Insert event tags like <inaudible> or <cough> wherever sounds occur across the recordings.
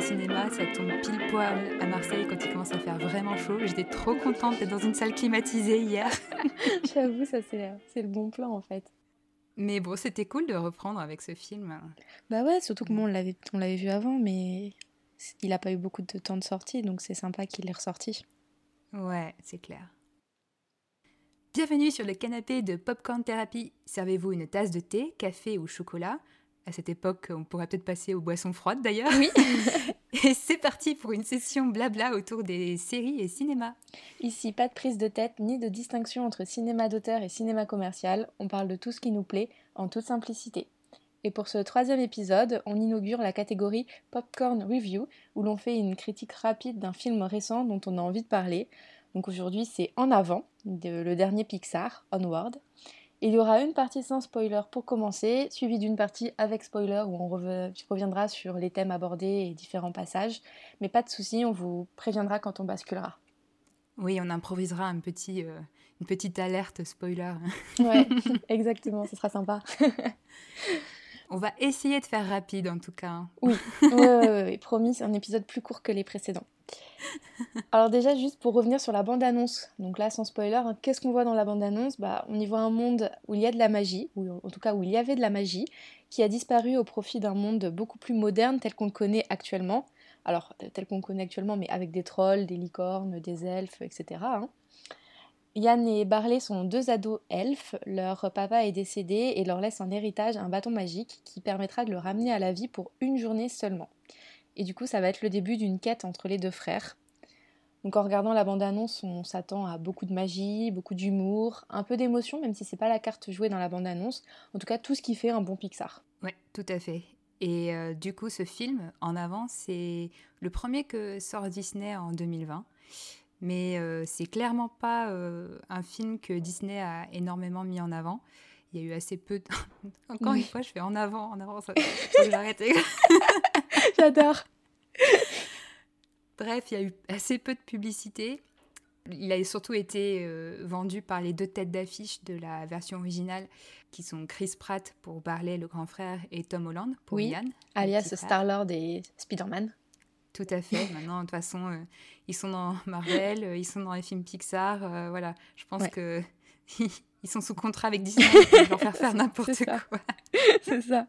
Cinémas, ça tombe pile poil à Marseille quand il commence à faire vraiment chaud. J'étais trop contente d'être dans une salle climatisée hier. <laughs> J'avoue, ça c'est le bon plan en fait. Mais bon, c'était cool de reprendre avec ce film. Bah ouais, surtout que moi on l'avait, on l'avait vu avant, mais il n'a pas eu beaucoup de temps de sortie, donc c'est sympa qu'il ait ressorti. Ouais, c'est clair. Bienvenue sur le canapé de Popcorn Therapy. Servez-vous une tasse de thé, café ou chocolat. À cette époque, on pourrait peut-être passer aux boissons froides d'ailleurs. Oui. <laughs> et c'est parti pour une session blabla autour des séries et cinéma. Ici, pas de prise de tête ni de distinction entre cinéma d'auteur et cinéma commercial. On parle de tout ce qui nous plaît en toute simplicité. Et pour ce troisième épisode, on inaugure la catégorie Popcorn Review, où l'on fait une critique rapide d'un film récent dont on a envie de parler. Donc aujourd'hui, c'est En avant, le dernier Pixar, Onward. Il y aura une partie sans spoiler pour commencer, suivie d'une partie avec spoiler où on reviendra sur les thèmes abordés et différents passages. Mais pas de souci, on vous préviendra quand on basculera. Oui, on improvisera un petit, euh, une petite alerte spoiler. ouais, <laughs> exactement, ce sera sympa. <laughs> On va essayer de faire rapide en tout cas. Oui, oui, <laughs> promis, c'est un épisode plus court que les précédents. <laughs> Alors déjà, juste pour revenir sur la bande-annonce, donc là sans spoiler, hein, qu'est-ce qu'on voit dans la bande-annonce? Bah, On y voit un monde où il y a de la magie, ou en tout cas où il y avait de la magie, qui a disparu au profit d'un monde beaucoup plus moderne tel qu'on le connaît actuellement. Alors tel qu'on le connaît actuellement, mais avec des trolls, des licornes, des elfes, etc. Yann et Barley sont deux ados elfes, leur papa est décédé et leur laisse en héritage un bâton magique qui permettra de le ramener à la vie pour une journée seulement. Et du coup, ça va être le début d'une quête entre les deux frères. Donc en regardant la bande-annonce, on s'attend à beaucoup de magie, beaucoup d'humour, un peu d'émotion, même si c'est pas la carte jouée dans la bande-annonce. En tout cas, tout ce qui fait un bon Pixar. Ouais, tout à fait. Et euh, du coup, ce film, en avant, c'est le premier que sort Disney en 2020 mais euh, c'est clairement pas euh, un film que Disney a énormément mis en avant. Il y a eu assez peu. De... <laughs> Encore une fois, je fais en avant, en avant, ça, <laughs> faut arrêter. <laughs> J'adore. Bref, il y a eu assez peu de publicité. Il a surtout été euh, vendu par les deux têtes d'affiche de la version originale, qui sont Chris Pratt pour Barley, le grand frère, et Tom Holland pour oui, Ian. Alias Star-Lord et Spider-Man. Tout à fait. <laughs> Maintenant, de toute façon, euh, ils sont dans <laughs> Marvel, euh, ils sont dans les films Pixar. Euh, voilà, je pense que <laughs> ils sont sous contrat avec Disney. Peuvent leur faire faire n'importe quoi. c'est ça.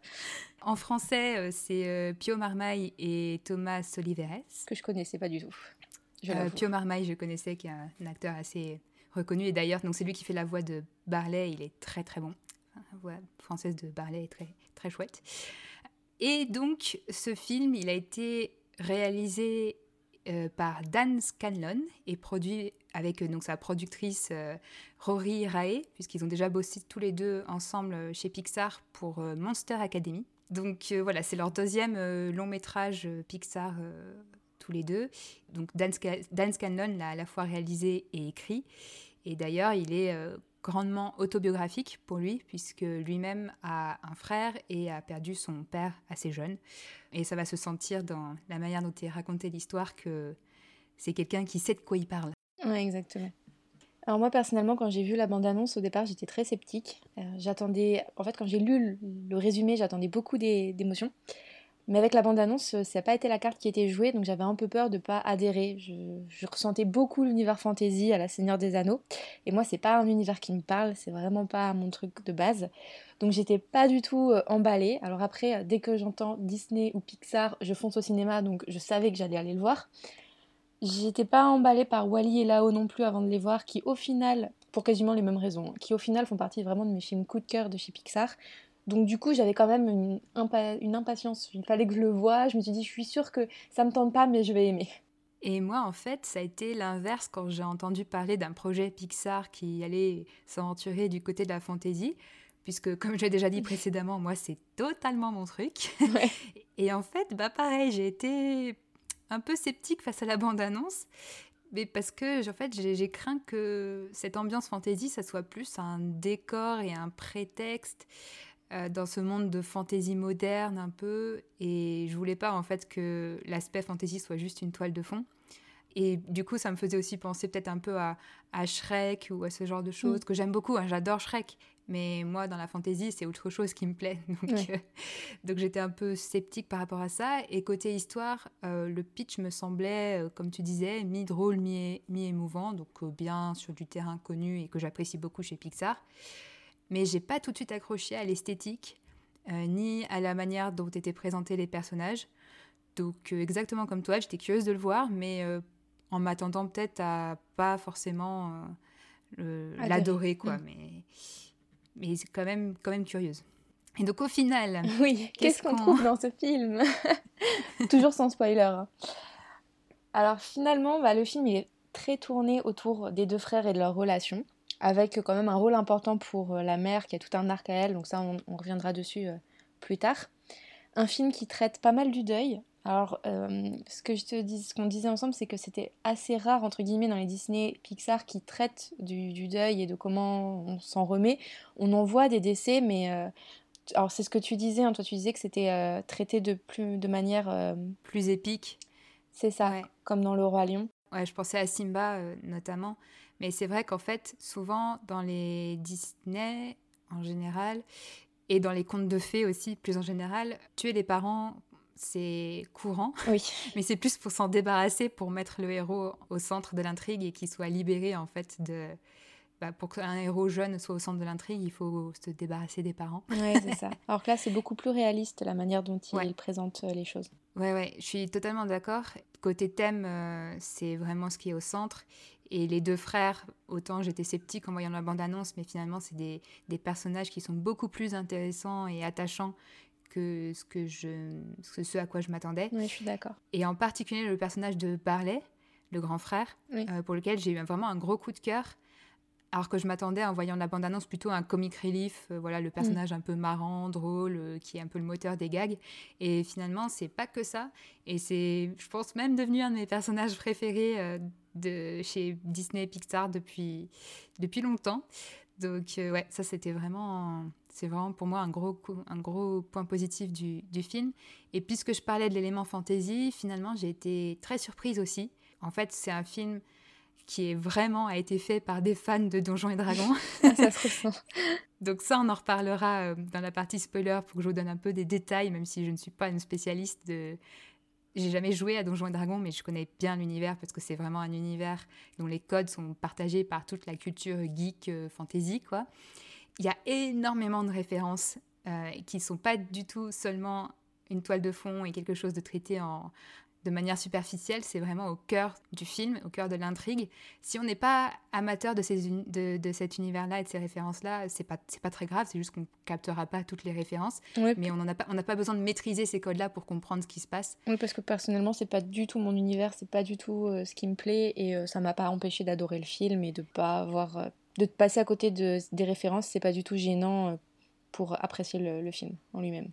En français, c'est Pio Marmaille et Thomas Oliveres. Que je connaissais pas du tout. Pio Marmaille, je connaissais, qui est un, acteur assez reconnu. Et d'ailleurs, donc c'est lui qui fait la voix de Barley. Il est très très bon. La voix française de Barley est très très chouette. Et donc, ce film, il a été réalisé euh, par Dan Scanlon et produit avec euh, donc sa productrice euh, Rory Rae, puisqu'ils ont déjà bossé tous les deux ensemble chez Pixar pour Monster Academy. Donc voilà, c'est leur deuxième long métrage Pixar tous les deux. Donc Dan, Dan Scanlon l'a à la fois réalisé et écrit. Et d'ailleurs, il est grandement autobiographique pour lui, puisque lui-même a un frère et a perdu son père assez jeune. Et ça va se sentir dans la manière dont il raconté l'histoire que c'est quelqu'un qui sait de quoi il parle. Oui, exactement. Alors moi personnellement, quand j'ai vu la bande-annonce au départ, j'étais très sceptique. Euh, j'attendais, en fait, quand j'ai lu le, résumé, j'attendais beaucoup d'émotions. Mais avec la bande-annonce, euh, ça n'a pas été la carte qui était jouée, donc j'avais un peu peur de ne pas adhérer. Je, ressentais beaucoup l'univers fantasy à la Seigneur des Anneaux, et moi c'est pas un univers qui me parle, c'est vraiment pas mon truc de base. Donc j'étais pas du tout euh, emballée. Alors après, dès que j'entends Disney ou Pixar, je fonce au cinéma, donc je savais que j'allais aller le voir. J'étais pas emballée par Wally et Lao non plus avant de les voir, qui au final, pour quasiment les mêmes raisons, qui au final font partie vraiment de mes films coup de cœur de chez Pixar. Donc du coup, j'avais quand même une, impatience. Il fallait que je le voie. Je me suis dit, je suis sûre que ça me tente pas, mais je vais aimer. Et moi, en fait, ça a été l'inverse quand j'ai entendu parler d'un projet Pixar qui allait s'aventurer du côté de la fantasy. Puisque, comme j'ai déjà dit précédemment, moi, c'est totalement mon truc. <laughs> Et en fait, bah pareil, j'ai été un peu sceptique face à la bande-annonce. Mais parce que, en fait, j'ai craint que cette ambiance fantasy, ça soit plus un décor et un prétexte euh, dans ce monde de fantaisie moderne un peu. Et je voulais pas en fait que l'aspect fantaisie soit juste une toile de fond. Et du coup, ça me faisait aussi penser peut-être un peu à, Shrek ou à ce genre de choses, mm. que j'aime beaucoup, hein, j'adore Shrek. Mais moi, dans la fantasy, c'est autre chose qui me plaît. <laughs> Donc, euh, donc j'étais un peu sceptique par rapport à ça. Et côté histoire, euh, le pitch me semblait, comme tu disais, mi-drôle, mi-émouvant. donc bien sur du terrain connu et que j'apprécie beaucoup chez Pixar. Mais j'ai pas tout de suite accroché à l'esthétique, ni à la manière dont étaient présentés les personnages. Donc exactement comme toi, j'étais curieuse de le voir, mais en m'attendant peut-être à pas forcément euh, l'adorer, quoi. Mm. Mais, mais c'est quand même, quand même curieuse. Et donc au final, <laughs> oui, qu'est-ce qu'on trouve dans ce film? <laughs> Toujours sans spoiler. Hein. Alors finalement, bah, le film est très tourné autour des deux frères et de leur relation, avec quand même un rôle important pour euh, la mère qui a tout un arc à elle, donc ça on, reviendra dessus euh, plus tard. Un film qui traite pas mal du deuil, alors, euh, ce que je te dis, ce qu'on disait ensemble, c'est que c'était assez rare entre guillemets dans les Disney Pixar qui traitent du, deuil et de comment on s'en remet. On en voit des décès, mais euh, alors c'est ce que tu disais. Hein, toi, tu disais que c'était euh, traité de plus de manière plus épique. C'est ça, comme dans Le Roi Lion. Ouais, je pensais à Simba notamment, mais c'est vrai qu'en fait, souvent dans les Disney en général et dans les contes de fées aussi, plus en général, tuer les parents c'est courant, oui. <laughs> mais c'est plus pour s'en débarrasser, pour mettre le héros au centre de l'intrigue et qu'il soit libéré en fait de... Bah, pour qu'un héros jeune soit au centre de l'intrigue, il faut se débarrasser des parents. Oui, c'est ça. <laughs> Alors que là, c'est beaucoup plus réaliste la manière dont il présente euh, les choses. Ouais, ouais, je suis totalement d'accord. Côté thème, euh, c'est vraiment ce qui est au centre. Et les deux frères, autant j'étais sceptique en voyant la bande-annonce, mais finalement, c'est des, des, personnages qui sont beaucoup plus intéressants et attachants que ce, que je, ce à quoi je m'attendais. Oui, je suis d'accord. Et en particulier le personnage de Barley, le grand frère, euh, pour lequel j'ai eu vraiment un gros coup de cœur. Alors que je m'attendais en voyant la bande-annonce plutôt à un comic relief, euh, voilà le mm. personnage un peu marrant, drôle, euh, qui est un peu le moteur des gags. Et finalement, c'est pas que ça. Et c'est, je pense, même devenu un de mes personnages préférés de chez Disney Pixar depuis depuis longtemps. Donc ouais, ça c'était vraiment c'est vraiment pour moi un gros, un gros point positif du, du, film. Et puisque je parlais de l'élément fantasy, finalement, j'ai été très surprise aussi. En fait, c'est un film qui est vraiment a été fait par des fans de Donjons et Dragons. <laughs> ça se ressent. <laughs> Donc ça, on en reparlera euh, dans la partie spoiler pour que je vous donne un peu des détails, même si je ne suis pas une spécialiste de... J'ai jamais joué à Donjons et Dragons, mais je connais bien l'univers parce que c'est vraiment un univers dont les codes sont partagés par toute la culture geek euh, fantasy, quoi. Il y a énormément de références euh, qui ne sont pas du tout seulement une toile de fond et quelque chose de traité en, de manière superficielle, c'est vraiment au cœur du film, au cœur de l'intrigue. Si on n'est pas amateur de, ces de, de, cet univers-là et de ces références-là, c'est pas pas très grave, c'est juste qu'on captera pas toutes les références, mais on n'a pas on pas besoin de maîtriser ces codes-là pour comprendre ce qui se passe. Oui, parce que personnellement, c'est pas du tout mon univers, c'est pas du tout euh, ce qui me plaît et euh, ça m'a pas empêché d'adorer le film et de pas avoir de passer à côté de, des références, c'est pas du tout gênant euh, pour apprécier le, film en lui-même.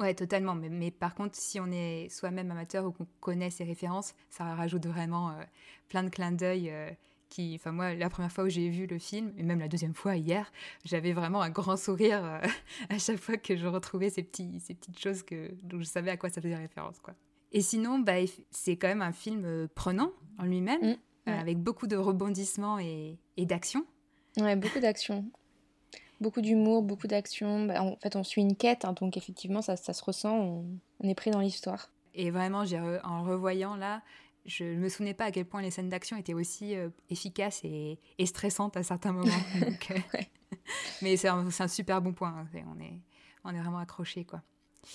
Ouais, totalement. Mais, mais, par contre, si on est soi-même amateur ou qu'on connaît ces références, ça rajoute vraiment euh, plein de clins d'œil. Euh, qui, enfin moi, la première fois où j'ai vu le film, et même la deuxième fois hier, j'avais vraiment un grand sourire <laughs> à chaque fois que je retrouvais ces, petits, ces petites choses que, dont je savais à quoi ça faisait référence. Quoi. Et sinon, bah, c'est quand même un film prenant en lui-même, mmh, avec beaucoup de rebondissements et, et d'action. Ouais, beaucoup d'action. Beaucoup d'humour, beaucoup d'action. Bah, en fait, on suit une quête, hein, donc effectivement, ça, ça, se ressent, on, est pris dans l'histoire. Et vraiment, j'ai en revoyant là, je ne me souvenais pas à quel point les scènes d'action étaient aussi euh, efficaces et, et, stressantes à certains moments. <laughs> donc, euh, mais c'est un, un, super bon point. Hein. on, est, on est vraiment accrochés, quoi.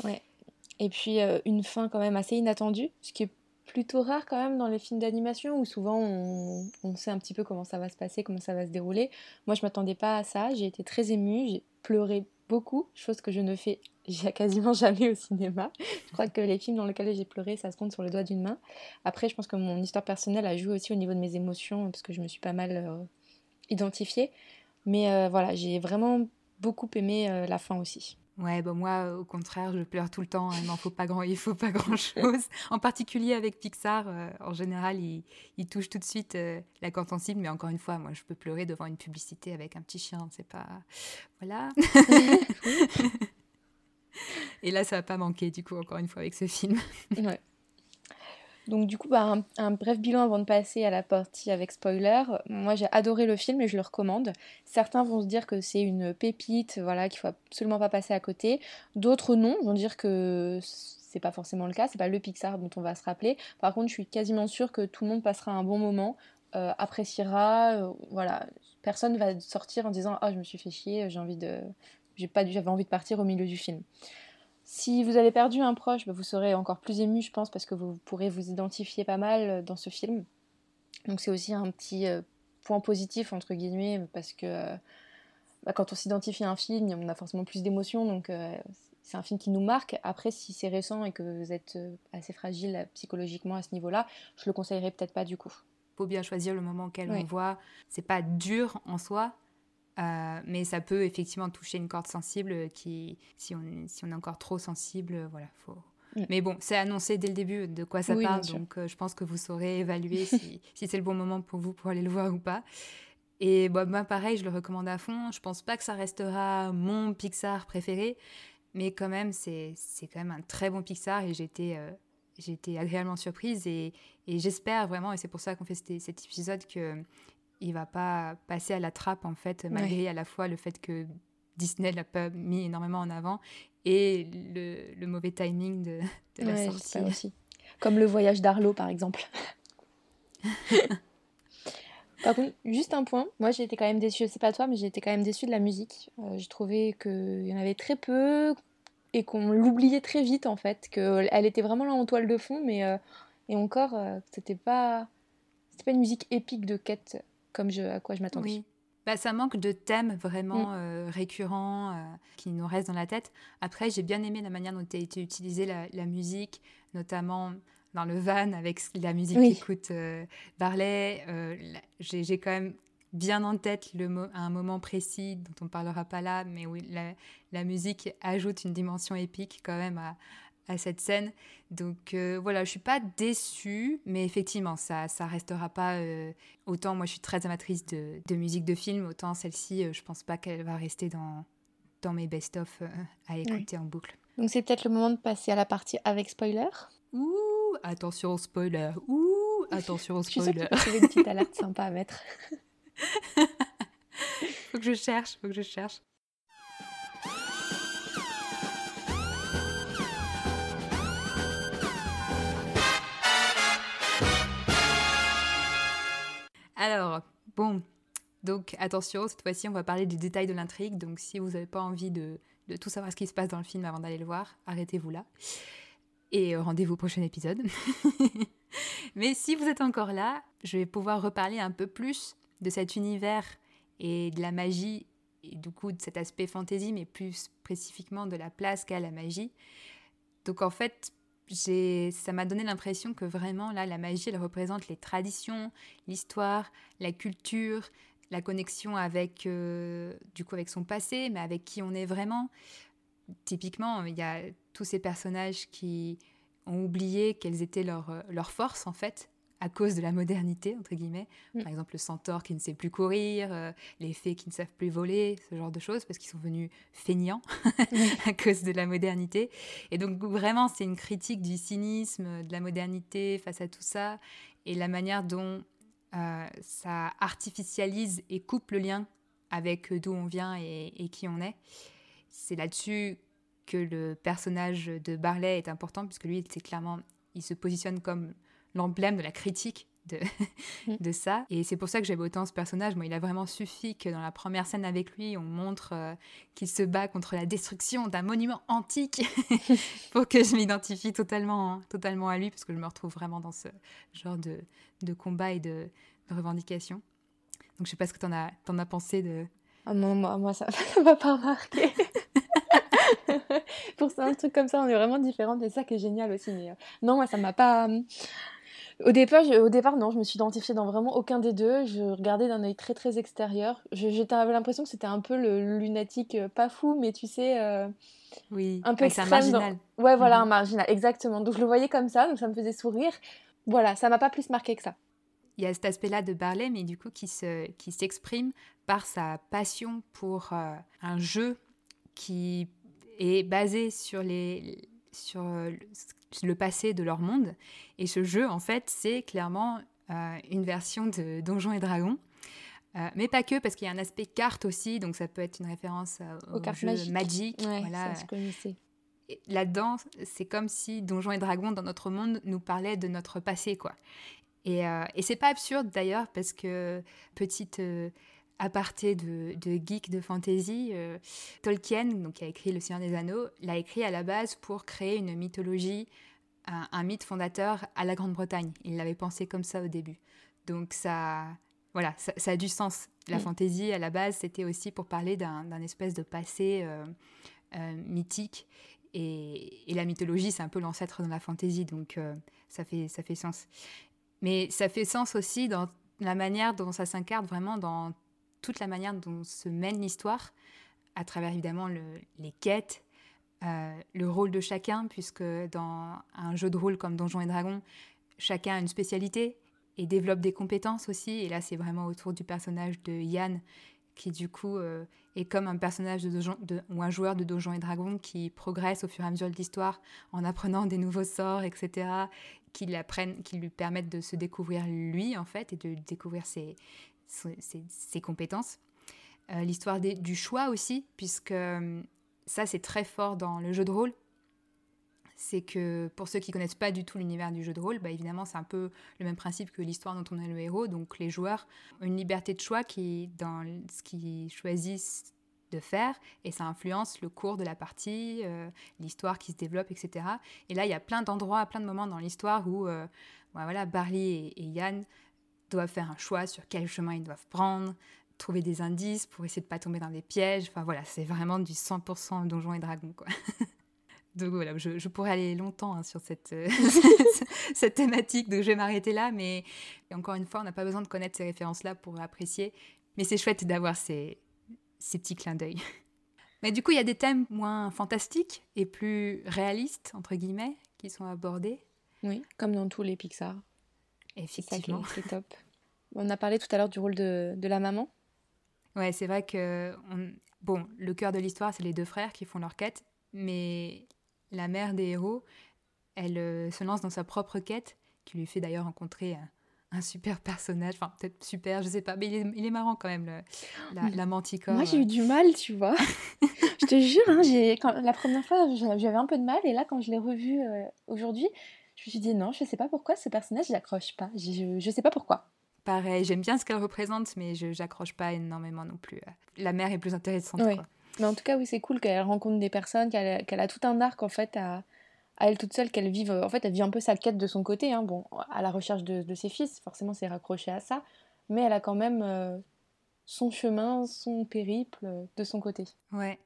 Ouais. Et puis, euh, une fin quand même assez inattendue, ce qui est plutôt rare quand même dans les films d'animation où souvent on, sait un petit peu comment ça va se passer, comment ça va se dérouler. Moi, je m'attendais pas à ça. J'ai été très émue, j'ai pleuré beaucoup, chose que je ne fais <laughs> quasiment jamais au cinéma. Je crois que les films dans lesquels j'ai pleuré, ça se compte sur le doigt d'une main. Après, je pense que mon histoire personnelle a joué aussi au niveau de mes émotions parce que je me suis pas mal euh, identifiée. Mais euh, voilà, j'ai vraiment beaucoup aimé euh, la fin aussi. Ouais, bah moi, au contraire, je pleure tout le temps. Hein, il n'en faut pas grand, il faut pas grand chose. <laughs> en particulier avec Pixar, euh, en général, il, il, touche tout de suite euh, la corde sensible. Mais encore une fois, moi, je peux pleurer devant une publicité avec un petit chien. C'est pas, voilà. <laughs> Et là, ça va pas manquer, du coup, encore une fois, avec ce film. ouais. Donc du coup, bah, un, bref bilan avant de passer à la partie avec spoiler. Moi, j'ai adoré le film et je le recommande. Certains vont se dire que c'est une pépite, voilà, qu'il faut absolument pas passer à côté. D'autres non, vont dire que c'est pas forcément le cas, c'est pas le Pixar dont on va se rappeler. Par contre, je suis quasiment sûre que tout le monde passera un bon moment, euh, appréciera, euh, voilà. Personne va sortir en disant "Ah, je me suis fait chier, j'ai envie de j'ai pas j'avais envie de partir au milieu du film." Si vous avez perdu un proche, bah, vous serez encore plus ému, je pense, parce que vous pourrez vous identifier pas mal euh, dans ce film. Donc c'est aussi un petit euh, point positif, entre guillemets, parce que euh, bah, quand on s'identifie à un film, on a forcément plus d'émotions, donc c'est un film qui nous marque. Après, si c'est récent et que vous êtes assez fragile psychologiquement à ce niveau-là, je le conseillerais peut-être pas du coup. Faut bien choisir le moment auquel on voit. C'est pas dur en soi, euh, mais ça peut effectivement toucher une corde sensible qui, si on, si on est encore trop sensible, euh, voilà, faut. Mm. Mais bon, c'est annoncé dès le début de quoi ça parle, donc euh, je pense que vous saurez évaluer <laughs> si, si c'est le bon moment pour vous pour aller le voir ou pas. Et bah, moi, pareil, je le recommande à fond. Je pense pas que ça restera mon Pixar préféré, mais quand même, c'est quand même un très bon Pixar et j'ai été agréablement surprise et, et j'espère vraiment, et c'est pour ça qu'on fait cet, cet épisode, que il va pas passer à la trappe en fait, malgré à la fois le fait que Disney l'a pas mis énormément en avant et le, mauvais timing de, la sortie. Aussi. Comme le voyage d'Arlo par exemple. <laughs> par contre, juste un point, moi j'ai été quand même déçue, je sais pas toi, mais j'ai été quand même déçue de la musique. Euh, j'ai trouvé qu'il y en avait très peu et qu'on l'oubliait très vite en fait, qu'elle était vraiment là en toile de fond, mais euh, et encore, euh, c'était pas, c'était pas une musique épique de quête comme je, à quoi je m'attendais. Oui. Bah, ça manque de thèmes vraiment mm. euh, récurrents euh, qui nous restent dans la tête. Après, j'ai bien aimé la manière dont a été utilisée la, musique, notamment dans le van avec la musique qu'écoute euh, Barley. j'ai quand même bien en tête le un moment précis dont on ne parlera pas là, mais oui, la, la, musique ajoute une dimension épique quand même à, à cette scène. Donc euh, voilà, je suis pas déçue, mais effectivement, ça ça restera pas euh, autant. Moi, je suis très amatrice de, de musique de film, autant celle-ci, euh, je pense pas qu'elle va rester dans dans mes best-of à écouter en boucle. Donc c'est peut-être le moment de passer à la partie avec spoiler. Ouh, attention au spoiler. Ouh, attention au spoiler. <laughs> je suis sûre que une petite alerte sympa à mettre. <laughs> faut que je cherche, faut que je cherche. Alors, bon, donc attention, cette fois-ci, on va parler des détails de l'intrigue. Donc, si vous n'avez pas envie de, tout savoir ce qui se passe dans le film avant d'aller le voir, arrêtez-vous là. Et euh, rendez-vous au prochain épisode. <laughs> Mais si vous êtes encore là, je vais pouvoir reparler un peu plus de cet univers et de la magie, et du coup de cet aspect fantasy, mais plus spécifiquement de la place qu'a la magie. Donc en fait, ça m'a donné l'impression que vraiment, là, la magie, elle représente les traditions, l'histoire, la culture, la connexion avec, euh, du coup, avec son passé, mais avec qui on est vraiment. Typiquement, il y a tous ces personnages qui ont oublié quelles étaient leurs leur forces, en fait, à cause de la modernité, entre guillemets. Mm. Par exemple, le centaure qui ne sait plus courir, euh, les fées qui ne savent plus voler, ce genre de choses, parce qu'ils sont venus feignants <laughs> à cause de la modernité. Et donc, vraiment, c'est une critique du cynisme, de la modernité face à tout ça, et la manière dont euh, ça artificialise et coupe le lien avec d'où on vient et, et qui on est. C'est là-dessus que le personnage de Barley est important, puisque lui, c'est clairement, il se positionne comme l'emblème de la critique de, <laughs> mm. de ça. Et c'est pour ça que j'aime autant ce personnage. Moi, il a vraiment suffi que dans la première scène avec lui, on montre euh, qu'il se bat contre la destruction d'un monument antique <laughs> pour que je m'identifie totalement, totalement à lui, parce que je me retrouve vraiment dans ce genre de, de combat et de, revendication. Donc, je sais pas ce que tu en as, en as pensé de... Ah non, moi, moi ça <laughs> ne m'a pas marqué. pour ça, un truc comme ça, on est vraiment différentes. C'est ça qui est génial aussi. Mais, euh, non, moi, ça m'a pas... Au départ, au départ, non, je me suis identifiée dans vraiment aucun des deux. Je regardais d'un œil très très extérieur. J'avais l'impression que c'était un peu le lunatique, euh, pas fou, mais tu sais, euh, oui, un peu extrême. Un marginal. Ouais, voilà, mhm. un marginal, exactement. Donc je le voyais comme ça, donc ça me faisait sourire. Voilà, ça m'a pas plus marqué que ça. Il y a cet aspect-là de Barley, mais du coup qui se, qui s'exprime par sa passion pour euh, un jeu qui est basé sur les sur le, passé de leur monde. Et ce jeu, en fait, c'est clairement une version de Donjons et Dragons. mais pas que, parce qu'il y a un aspect carte aussi, donc ça peut être une référence au jeu Magic. voilà. Ça, Là-dedans, c'est comme si Donjons et Dragons dans notre monde nous parlait de notre passé, quoi. Et, euh, et c'est pas absurde d'ailleurs, parce que petite euh, aparté de, de, geek de fantasy, euh, Tolkien, donc, qui a écrit Le Seigneur des Anneaux, l'a écrit à la base pour créer une mythologie, un, mythe fondateur à la Grande-Bretagne. Il l'avait pensé comme ça au début. Donc ça, voilà, ça, a du sens. La fantasy, à la base, c'était aussi pour parler d'un espèce de passé mythique. Et, et, la mythologie, c'est un peu l'ancêtre de la fantasy, donc ça, fait, ça fait sens. Mais ça fait sens aussi dans la manière dont ça s'incarne vraiment dans toute la manière dont se mène l'histoire, à travers évidemment les quêtes, euh, le rôle de chacun, puisque dans un jeu de rôle comme Donjons et Dragons, chacun a une spécialité et développe des compétences aussi. Et là, c'est vraiment autour du personnage de Yann, qui du coup euh, est comme un personnage de, de, ou un joueur de Donjons et Dragons qui progresse au fur et à mesure de l'histoire en apprenant des nouveaux sorts, etc qui, qui lui permettent de se découvrir lui, en fait, et de découvrir ses, ses, compétences. Euh, l'histoire du choix aussi, puisque euh, ça, c'est très fort dans le jeu de rôle. C'est que pour ceux qui connaissent pas du tout l'univers du jeu de rôle, bah évidemment, c'est un peu le même principe que l'histoire dont on est le héros. Donc, les joueurs ont une liberté de choix qui, dans ce qu'ils choisissent de faire et ça influence le cours de la partie, euh, l'histoire qui se développe, etc. Et là, il y a plein d'endroits, plein de moments dans l'histoire où euh, voilà, Barley et, Yann doivent faire un choix sur quel chemin ils doivent prendre, trouver des indices pour essayer de pas tomber dans des pièges. Enfin voilà, c'est vraiment du 100% Donjons et Dragons quoi. <laughs> Donc voilà, je, pourrais aller longtemps hein, sur cette, euh, <laughs> cette thématique, donc je vais m'arrêter là. Mais encore une fois, on n'a pas besoin de connaître ces références-là pour apprécier. Mais c'est chouette d'avoir ces, ces petits clins d'œil. <laughs> Mais du coup, il y a des thèmes moins fantastiques et plus réalistes, entre guillemets, qui sont abordés. Oui, comme dans tous les Pixar. Effectivement. C'est top. On a parlé tout à l'heure du rôle de, de la maman. Ouais, c'est vrai que on... bon, le cœur de l'histoire, c'est les deux frères qui font leur quête, mais la mère des héros, elle euh, se lance dans sa propre quête, qui lui fait d'ailleurs rencontrer un super personnage, enfin peut-être super, je sais pas, mais il est, marrant quand même, la, la, manticore. Moi j'ai eu du mal, tu vois. <laughs> je te jure, hein, j'ai, quand, la première fois j'avais un peu de mal, et là quand je l'ai revu euh, aujourd'hui, je me suis dit non, je sais pas pourquoi ce personnage, j'accroche pas, je, je sais pas pourquoi. Pareil, j'aime bien ce qu'elle représente, mais je j'accroche pas énormément non plus. La mère est plus intéressante. Quoi. Mais en tout cas, oui, c'est cool qu'elle rencontre des personnes, qu'elle, a tout un arc en fait à à elle toute seule qu'elle vive. En fait, elle vit un peu sa quête de son côté, hein, bon, à la recherche de, ses fils, forcément c'est raccroché à ça, mais elle a quand même euh, son chemin, son périple de son côté. Ouais.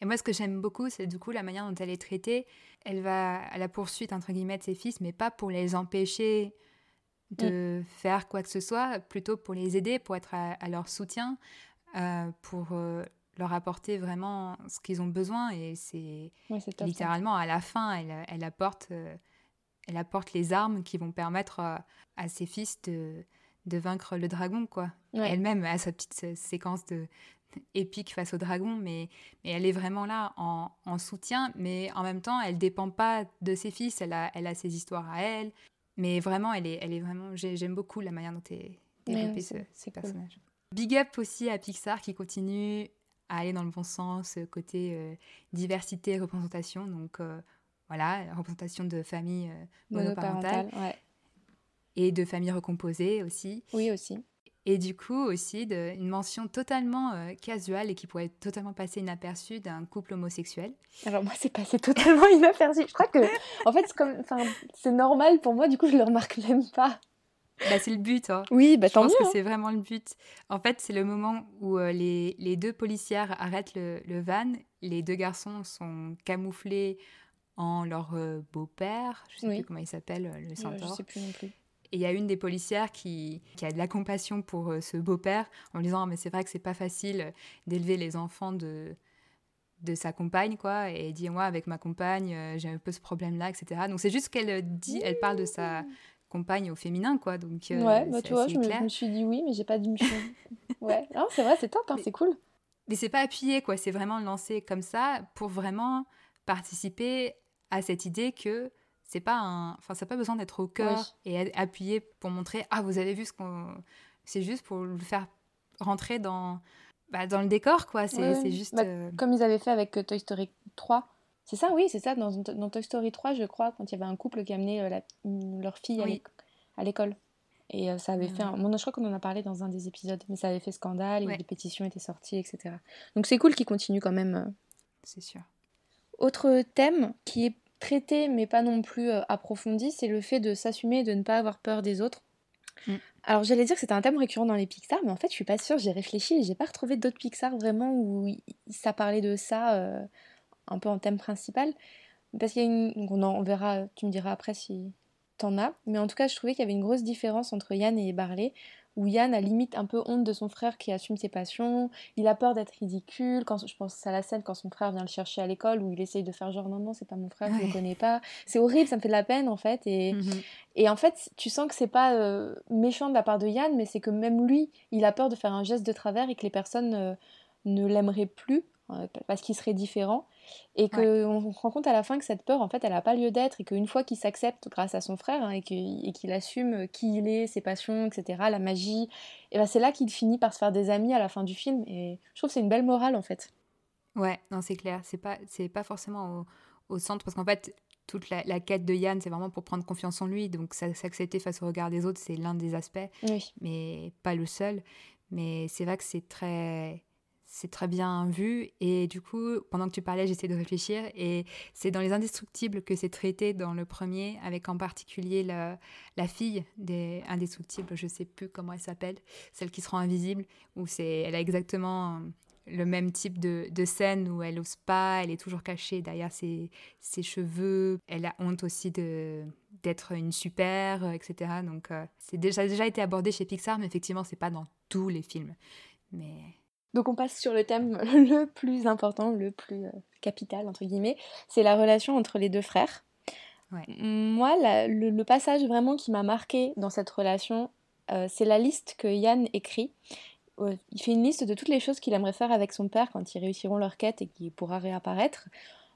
Et moi, ce que j'aime beaucoup, c'est du coup la manière dont elle est traitée. Elle va à la poursuite, entre guillemets, de ses fils, mais pas pour les empêcher de mm. faire quoi que ce soit, plutôt pour les aider, pour être à, leur soutien, euh, pour euh, leur apporter vraiment ce qu'ils ont besoin. Et c'est littéralement à la fin, elle, elle apporte, euh, elle apporte les armes qui vont permettre à, ses fils de, de vaincre le dragon. quoi. Elle-même a sa petite séquence de, épique face au dragon, mais, mais elle est vraiment là en, en, soutien, mais en même temps, elle dépend pas de ses fils, elle a, elle a ses histoires à elle, mais vraiment, elle est, elle est vraiment, j'aime beaucoup la manière dont est développé ce, ces personnages. Big up aussi à Pixar qui continue à aller dans le bon sens, euh, côté euh, diversité et représentation. Donc euh, voilà, représentation de familles monoparentales. Et de familles recomposées aussi. Oui, aussi. Et du coup aussi de, une mention totalement casuale et qui pourrait totalement passer inaperçue d'un couple homosexuel. Alors moi c'est passé totalement <laughs> inaperçu. Je crois que en fait c'est normal pour moi. Du coup je le remarque même pas. Bah, c'est le but. Hein. Oui, bah, je pense que hein. c'est vraiment le but. En fait, c'est le moment où euh, les, les, deux policières arrêtent le, le, van. Les deux garçons sont camouflés en leur euh, beau-père. Je ne sais plus comment il s'appelle, euh, le centaure. je sais plus non plus. Et il y a une des policières qui, qui a de la compassion pour ce beau-père en disant Mais c'est vrai que c'est pas facile d'élever les enfants de, de sa compagne, quoi. Et elle dit Moi, avec ma compagne, j'ai un peu ce problème-là, etc. Donc c'est juste qu'elle dit, elle parle de sa compagne au féminin, quoi. Donc, euh, ouais, bah, tu vois, je me, suis dit oui, mais j'ai pas dit <laughs> ouais, c'est vrai, c'est top, hein, c'est cool. Mais c'est pas appuyé, quoi. C'est vraiment lancé comme ça pour vraiment participer à cette idée que c'est pas un, enfin, ça n'a pas besoin d'être au cœur et appuyé pour montrer ah vous avez vu ce qu'on, c'est juste pour le faire rentrer dans bah, dans le décor quoi. C'est juste bah, euh, comme ils avaient fait avec euh, Toy Story 3. C'est ça, oui, c'est ça. Dans, dans, Toy Story 3, je crois, quand il y avait un couple qui amenait euh, leur fille à l'école. Et ça avait fait un... Bon, je crois qu'on en a parlé dans un des épisodes, mais ça avait fait scandale, et des pétitions étaient sorties, etc. Donc c'est cool qu'ils continuent quand même. C'est sûr. Autre thème qui est traité, mais pas non plus approfondi, c'est le fait de s'assumer et de ne pas avoir peur des autres. Mm. Alors j'allais dire que c'était un thème récurrent dans les Pixar, mais en fait je suis pas sûre, j'ai réfléchi et j'ai pas retrouvé d'autres Pixar vraiment où ça parlait de ça un peu en thème principal. Parce qu'il y a une... on, en, verra, tu me diras après si t'en as, mais en tout cas je trouvais qu'il y avait une grosse différence entre Yann et Barley, où Yann a limite un peu honte de son frère qui assume ses passions, il a peur d'être ridicule, quand je pense à la scène quand son frère vient le chercher à l'école, où il essaye de faire genre non non c'est pas mon frère, je le connais pas, c'est horrible, ça me fait de la peine en fait, et, mmh et en fait tu sens que c'est pas euh, méchant de la part de Yann, mais c'est que même lui, il a peur de faire un geste de travers et que les personnes euh, ne l'aimeraient plus, parce qu'il serait différent. Et qu'on se rend compte à la fin que cette peur, en fait, elle n'a pas lieu d'être et qu'une fois qu'il s'accepte grâce à son frère hein, et qu'il assume qui il est, ses passions, etc., la magie, et ben c'est là qu'il finit par se faire des amis à la fin du film. Et je trouve que c'est une belle morale, en fait. Ouais, non, c'est clair. C'est pas, c'est pas forcément au, centre parce qu'en fait, toute la, quête de Yann, c'est vraiment pour prendre confiance en lui. Donc, s'accepter face au regard des autres, c'est l'un des aspects, mais pas le seul. Mais c'est vrai que c'est très c'est très bien vu. Et du coup, pendant que tu parlais, j'essaie de réfléchir. Et c'est dans Les Indestructibles que c'est traité dans le premier, avec en particulier la, fille des Indestructibles, je sais plus comment elle s'appelle, celle qui se rend invisible, où c'est, elle a exactement le même type de, scène où elle ose pas, elle est toujours cachée derrière ses, cheveux, elle a honte aussi de d'être une super, etc. Donc euh, c'est déjà, déjà été abordé chez Pixar, mais effectivement c'est pas dans tous les films. Mais donc on passe sur le thème <laughs> le plus important, le plus euh, capital, entre guillemets, c'est la relation entre les deux frères. Moi, le, passage vraiment qui m'a marqué dans cette relation, euh, c'est la liste que Yann écrit. Euh, il fait une liste de toutes les choses qu'il aimerait faire avec son père quand ils réussiront leur quête et qu'il pourra réapparaître.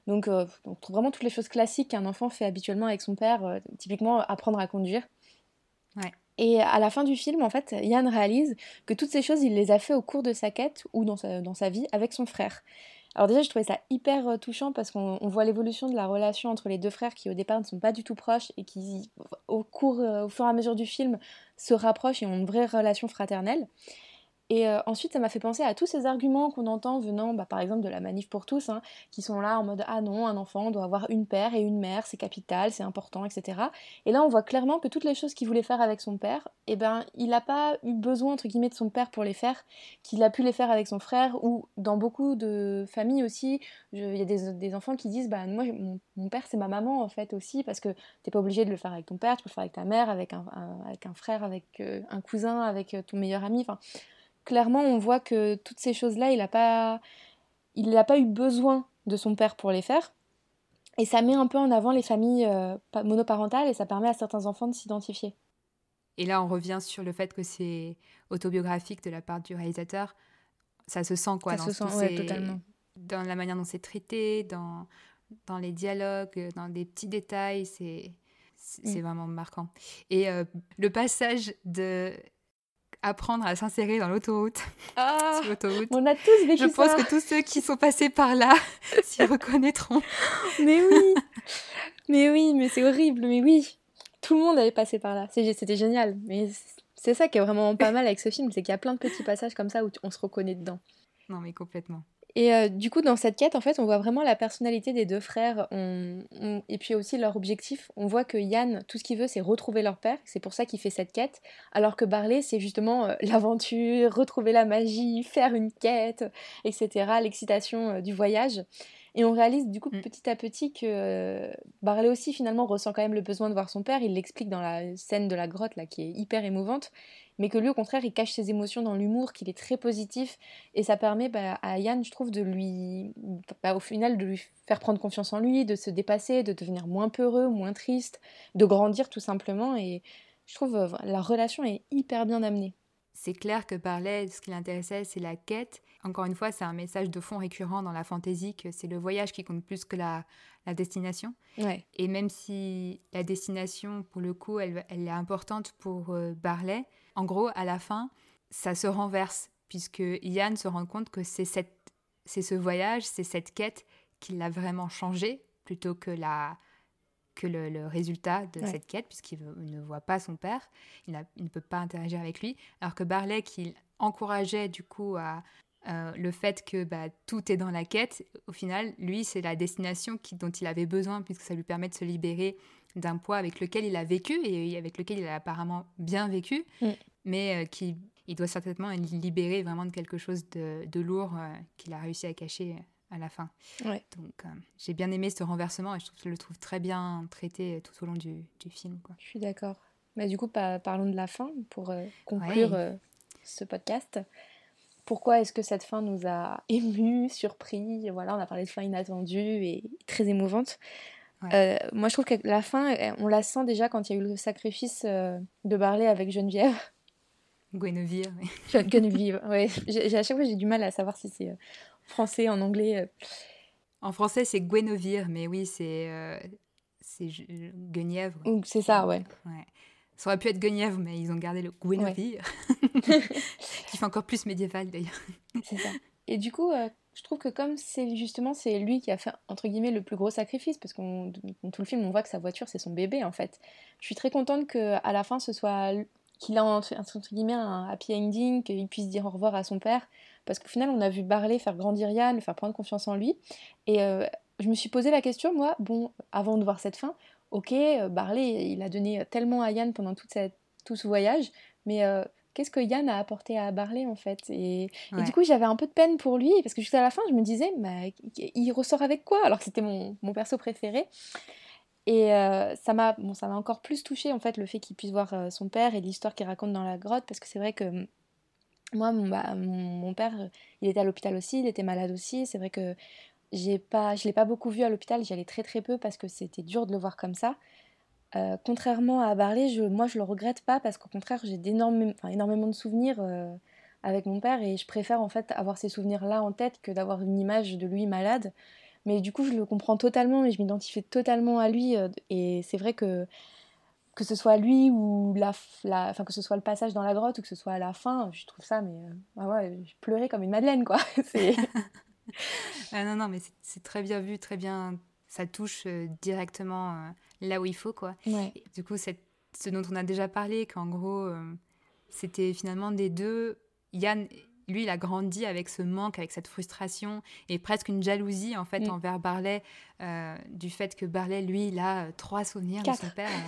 Donc, on trouve vraiment toutes les choses classiques qu'un enfant fait habituellement avec son père, typiquement apprendre à conduire. Ouais. Et à la fin du film, en fait, Yann réalise que toutes ces choses, il les a fait au cours de sa quête ou dans sa, dans sa vie avec son frère. Alors déjà, je trouvais ça hyper euh, touchant parce qu'on voit l'évolution de la relation entre les deux frères qui au départ ne sont pas du tout proches et qui, au cours, euh, au fur et à mesure du film, se rapprochent et ont une vraie relation fraternelle. Et euh, ensuite, ça m'a fait penser à tous ces arguments qu'on entend venant, bah, par exemple, de la manif pour tous, hein, qui sont là en mode ah non, un enfant doit avoir une père et une mère, c'est capital, c'est important, etc. Et là, on voit clairement que toutes les choses qu'il voulait faire avec son père, eh ben, il n'a pas eu besoin entre guillemets de son père pour les faire, qu'il a pu les faire avec son frère ou dans beaucoup de familles aussi. Il y a des, enfants qui disent bah moi, mon, père c'est ma maman en fait aussi parce que t'es pas obligé de le faire avec ton père, tu peux le faire avec ta mère, avec un, avec un frère, avec euh, un cousin, avec euh, ton meilleur ami. Clairement, on voit que toutes ces choses-là, il n'a pas, il n'a pas eu besoin de son père pour les faire. Et ça met un peu en avant les familles euh, monoparentales et ça permet à certains enfants de s'identifier. Et là, on revient sur le fait que c'est autobiographique de la part du réalisateur. Ça se sent, quoi. Ça se sent, totalement. Dans la manière dont c'est traité, dans, dans les dialogues, dans des petits détails, c'est c'est mm. vraiment marquant. Et euh, le passage de apprendre à s'insérer dans l'autoroute. Ah, <laughs> on a tous vécu Je pense que tous ceux qui sont passés par là <laughs> s'y reconnaîtront. Mais oui, mais oui, mais c'est horrible, mais oui. Tout le monde avait passé par là. C'était génial. Mais c'est ça qui est vraiment pas mal avec ce film, c'est qu'il y a plein de petits passages comme ça où on se reconnaît dedans. Non, mais complètement. Et euh, du coup, dans cette quête, en fait, on voit vraiment la personnalité des deux frères et puis aussi leur objectif. On voit que Yann, tout ce qu'il veut, c'est retrouver leur père. C'est pour ça qu'il fait cette quête. Alors que Barley, c'est justement euh, <laughs> l'aventure, retrouver la magie, faire une quête, etc. L'excitation euh, du voyage. Et on réalise du coup mm. petit à petit que Barley aussi finalement ressent quand même le besoin de voir son père. Il l'explique dans la scène de la grotte là qui est hyper émouvante mais que lui, au contraire, il cache ses émotions dans l'humour, qu'il est très positif, et ça permet bah, à Yann, je trouve, de lui, bah, au final, de lui faire prendre confiance en lui, de se dépasser, de devenir moins peureux, moins triste, de grandir tout simplement, et je trouve euh, la relation est hyper bien amenée. c'est clair que Barley, ce qui l'intéressait, c'est la quête. Encore une fois, c'est un message de fond récurrent dans la fantaisie que c'est le voyage qui compte plus que la, destination. Et même si la destination, pour le coup, elle, est importante pour euh, Barley, en gros, à la fin, ça se renverse, puisque Yann se rend compte que c'est ce voyage, c'est cette quête qui l'a vraiment changé, plutôt que la, que le, résultat de cette quête, puisqu'il ne voit pas son père, il, ne peut pas interagir avec lui, alors que Barley, qui encourageait du coup à, euh, le fait que bah, tout est dans la quête, au final, lui, c'est la destination qui, dont il avait besoin, puisque ça lui permet de se libérer d'un poids avec lequel il a vécu et avec lequel il a apparemment bien vécu, mm. mais euh, qui il doit certainement être libéré vraiment de quelque chose de, lourd euh, qu'il a réussi à cacher à la fin. Donc euh, j'ai bien aimé ce renversement et je, trouve, je, le trouve très bien traité tout au long du, du film. Quoi. Je suis d'accord. Mais du coup, parlons de la fin pour euh, conclure euh, ce podcast. Pourquoi est-ce que cette fin nous a <laughs> émus, surpris? Voilà, on a parlé de fin inattendue et très émouvante. Moi, je trouve que la fin, on la sent déjà quand il y a eu le sacrifice de Barley avec Geneviève. <laughs> Guinevere. Guinevere, oui. <laughs> À chaque fois, j'ai du mal à savoir si c'est français, en anglais. Euh. En français, c'est Guénovir, mais oui, c'est euh, c'est Guenièvre. C'est ça, ouais. ouais. Ça aurait pu être Guenièvre, mais ils ont gardé le Guénovir, <laughs> qui fait encore plus médiéval d'ailleurs. c'est ça. Et du coup, euh, je trouve que comme c'est justement c'est lui qui a fait entre guillemets le plus gros sacrifice, parce qu'on tout le film on voit que sa voiture c'est son bébé en fait. Je suis très contente que à la fin ce soit qu'il a entre, guillemets un happy ending, qu'il puisse dire au revoir à son père. Parce qu'au final, on a vu Barley faire grandir Yann, faire prendre confiance en lui. Et euh, je me suis posé la question, moi, bon, avant de voir cette fin, ok, euh, Barley, il a donné tellement à Yann pendant tout ce voyage, mais qu'est-ce que Yann a apporté à Barley en fait? Et, du coup, j'avais un peu de peine pour lui, parce que jusqu'à la fin, je me disais, mais il ressort avec quoi? Alors que c'était mon, mon perso préféré. Et ça m'a bon, ça m'a encore plus touché en fait le fait qu'il puisse voir son père et l'histoire qu'il raconte dans la grotte parce que c'est vrai que moi, bah, mon, mon, père, il était à l'hôpital aussi, il était malade aussi. C'est vrai que j'ai pas, je ne l'ai pas beaucoup vu à l'hôpital, j'y allais très très peu parce que c'était dur de le voir comme ça. Euh, contrairement à Barley, je, moi je le regrette pas parce qu'au contraire j'ai énormément de souvenirs euh, avec mon père et je préfère en fait avoir ces souvenirs là en tête que d'avoir une image de lui malade. Mais du coup je le comprends totalement et je m'identifie totalement à lui euh, et c'est vrai que que ce soit lui ou la, enfin que ce soit le passage dans la grotte ou que ce soit à la fin, je trouve ça, mais bah ouais, je pleurais comme une madeleine, quoi. <laughs> <laughs> ah non, non, mais c'est très bien vu, très bien. Ça touche euh, directement euh, là où il faut, quoi. du coup, ce dont on a déjà parlé, qu'en gros, c'était finalement des deux. Yann, lui, il a grandi avec ce manque, avec cette frustration et presque une jalousie, en fait, mm. envers Barley, du fait que Barley, lui, il a trois souvenirs de son père. <laughs>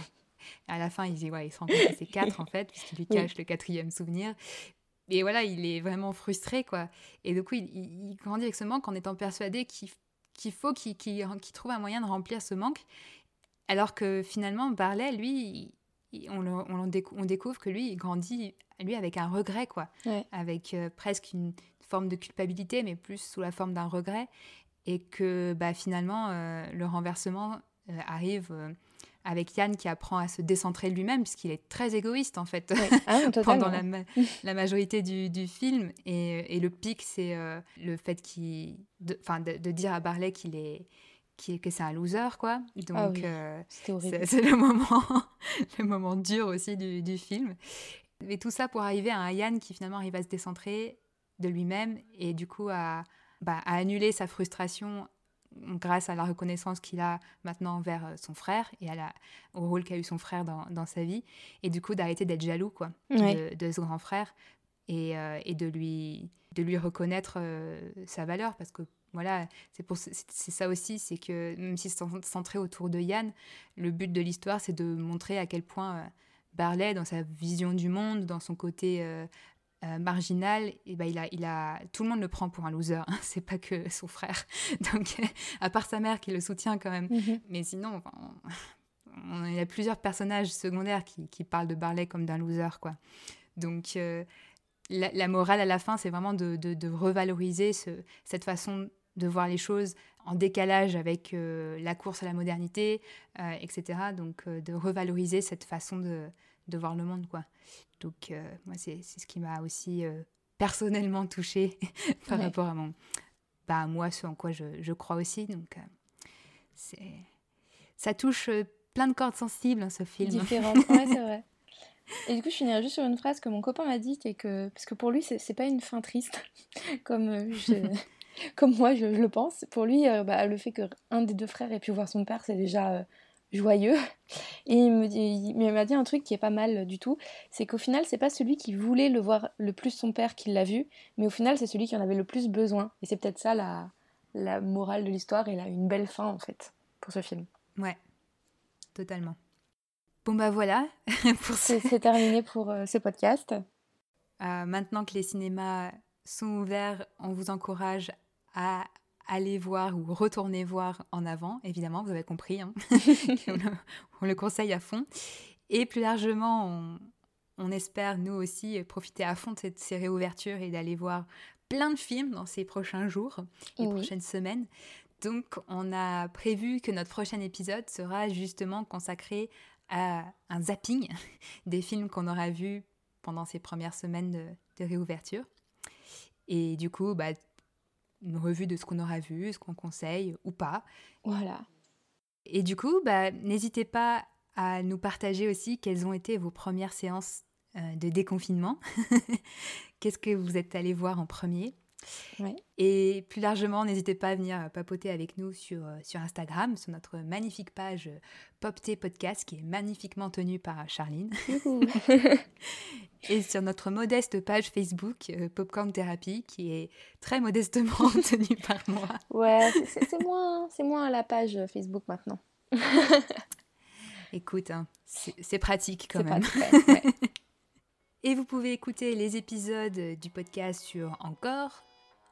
À la fin, il, dit, ouais, il se rend compte que c'est quatre, en fait, puisqu'il lui cache le quatrième souvenir. Et voilà, il est vraiment frustré, quoi. Et du coup, il, il, grandit avec ce manque en étant persuadé qu'il faut qu'il trouve un moyen de remplir ce manque. Alors que finalement, Barley, lui, on, on, découvre que lui, il grandit lui avec un regret, quoi. Avec euh, presque une forme de culpabilité, mais plus sous la forme d'un regret. Et que bah, finalement, euh, le renversement euh, arrive avec Yann qui apprend à se décentrer lui-même, puisqu'il est très égoïste en fait <laughs> ah pendant <laughs> la, majorité du, film. Et, le pic, c'est euh, le fait de, de, dire à Barley qu'il est que c'est un loser quoi. Ah donc euh, c'est le moment <laughs> le moment dur aussi du, film. Mais tout ça pour arriver à un Yann qui finalement arrive à se décentrer de lui-même et du coup à, bah, à annuler sa frustration grâce à la reconnaissance qu'il a maintenant envers euh, son frère et à la, au rôle qu'a eu son frère dans, dans, sa vie. Et du coup, d'arrêter d'être jaloux quoi, de, ce grand frère et, euh, et, de, lui, de lui reconnaître euh, sa valeur. Parce que voilà, c'est, pour, c'est, ça aussi, c'est que même si c'est centré autour de Yann, le but de l'histoire, c'est de montrer à quel point Barley, dans sa vision du monde, dans son côté euh, marginal, et ben il a, il a, tout le monde le prend pour un loser. Hein. <laughs> c'est pas que son frère. <laughs> Donc, <laughs> à part sa mère qui le soutient quand même. Mhm. Mais sinon, on, il y a plusieurs personnages secondaires qui, qui parlent de Barley comme d'un loser, quoi. Donc, euh, la, morale à la fin, c'est vraiment de, de, revaloriser ce, cette façon de voir les choses en décalage avec euh, la course à la modernité, etc. Donc, de revaloriser cette façon de, de voir le monde, quoi. Donc, moi, c'est ce qui m'a aussi personnellement touchée <laughs> par rapport à mon, bah, moi, ce en quoi je, je crois aussi. Donc, c'est ça touche plein de cordes sensibles, hein, ce film. Différentes, ouais, c'est vrai. <laughs> Et du coup, je finirai juste sur une phrase que mon copain m'a dit, c'est que parce que pour lui, c'est pas une fin triste, <laughs> comme je, comme moi je, le pense. Pour lui, euh, bah, le fait qu'un des deux frères ait pu voir son père, c'est déjà euh, joyeux. Et il me dit, m'a dit un truc qui est pas mal du tout, c'est qu'au final, c'est pas celui qui voulait le voir le plus son père qui l'a vu, mais au final, c'est celui qui en avait le plus besoin. Et c'est peut-être ça la, la morale de l'histoire et là une belle fin en fait pour ce film. Ouais, totalement. Bon bah voilà, <laughs> c'est terminé pour euh, ce podcast. maintenant que les cinémas sont ouverts, on vous encourage à aller voir ou retourner voir en avant, évidemment, vous avez compris. Hein. <laughs> <laughs> on, le, conseille à fond. Et plus largement, on, espère, nous aussi, profiter à fond de cette, ces réouvertures et d'aller voir plein de films dans ces prochains jours et prochaines semaines. Donc, on a prévu que notre prochain épisode sera justement consacré à un zapping <laughs> des films qu'on aura vus pendant ces premières semaines de, de réouverture. Et du coup, bah, une revue de ce qu'on aura vu, ce qu'on conseille ou pas. Voilà. Et du coup, bah, n'hésitez pas à nous partager aussi quelles ont été vos premières séances euh, de déconfinement. <laughs> Qu'est-ce que vous êtes allé voir en premier? Et plus largement, n'hésitez pas à venir papoter avec nous sur, euh, sur Instagram, sur notre magnifique page euh, Popté Podcast qui est magnifiquement tenue par Charline. <laughs> et sur notre modeste page Facebook euh, Popcorn Therapy qui est très modestement <laughs> tenue par moi. Ouais, c'est moins, moins la page Facebook maintenant. <laughs> Écoute, hein, c'est pratique quand même. Et vous pouvez écouter les épisodes du podcast sur Encore,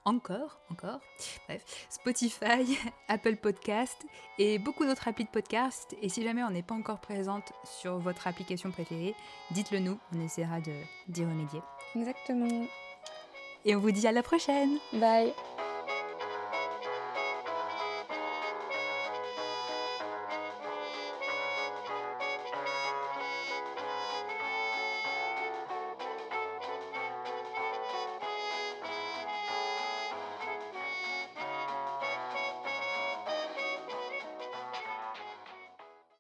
encore, encore, bref, Spotify, <laughs> Apple Podcast et beaucoup d'autres applis de podcast. Et si jamais on n'est pas encore présente sur votre application préférée, dites-le nous, on essaiera d'y remédier. Exactement. Et on vous dit à la prochaine. Bye.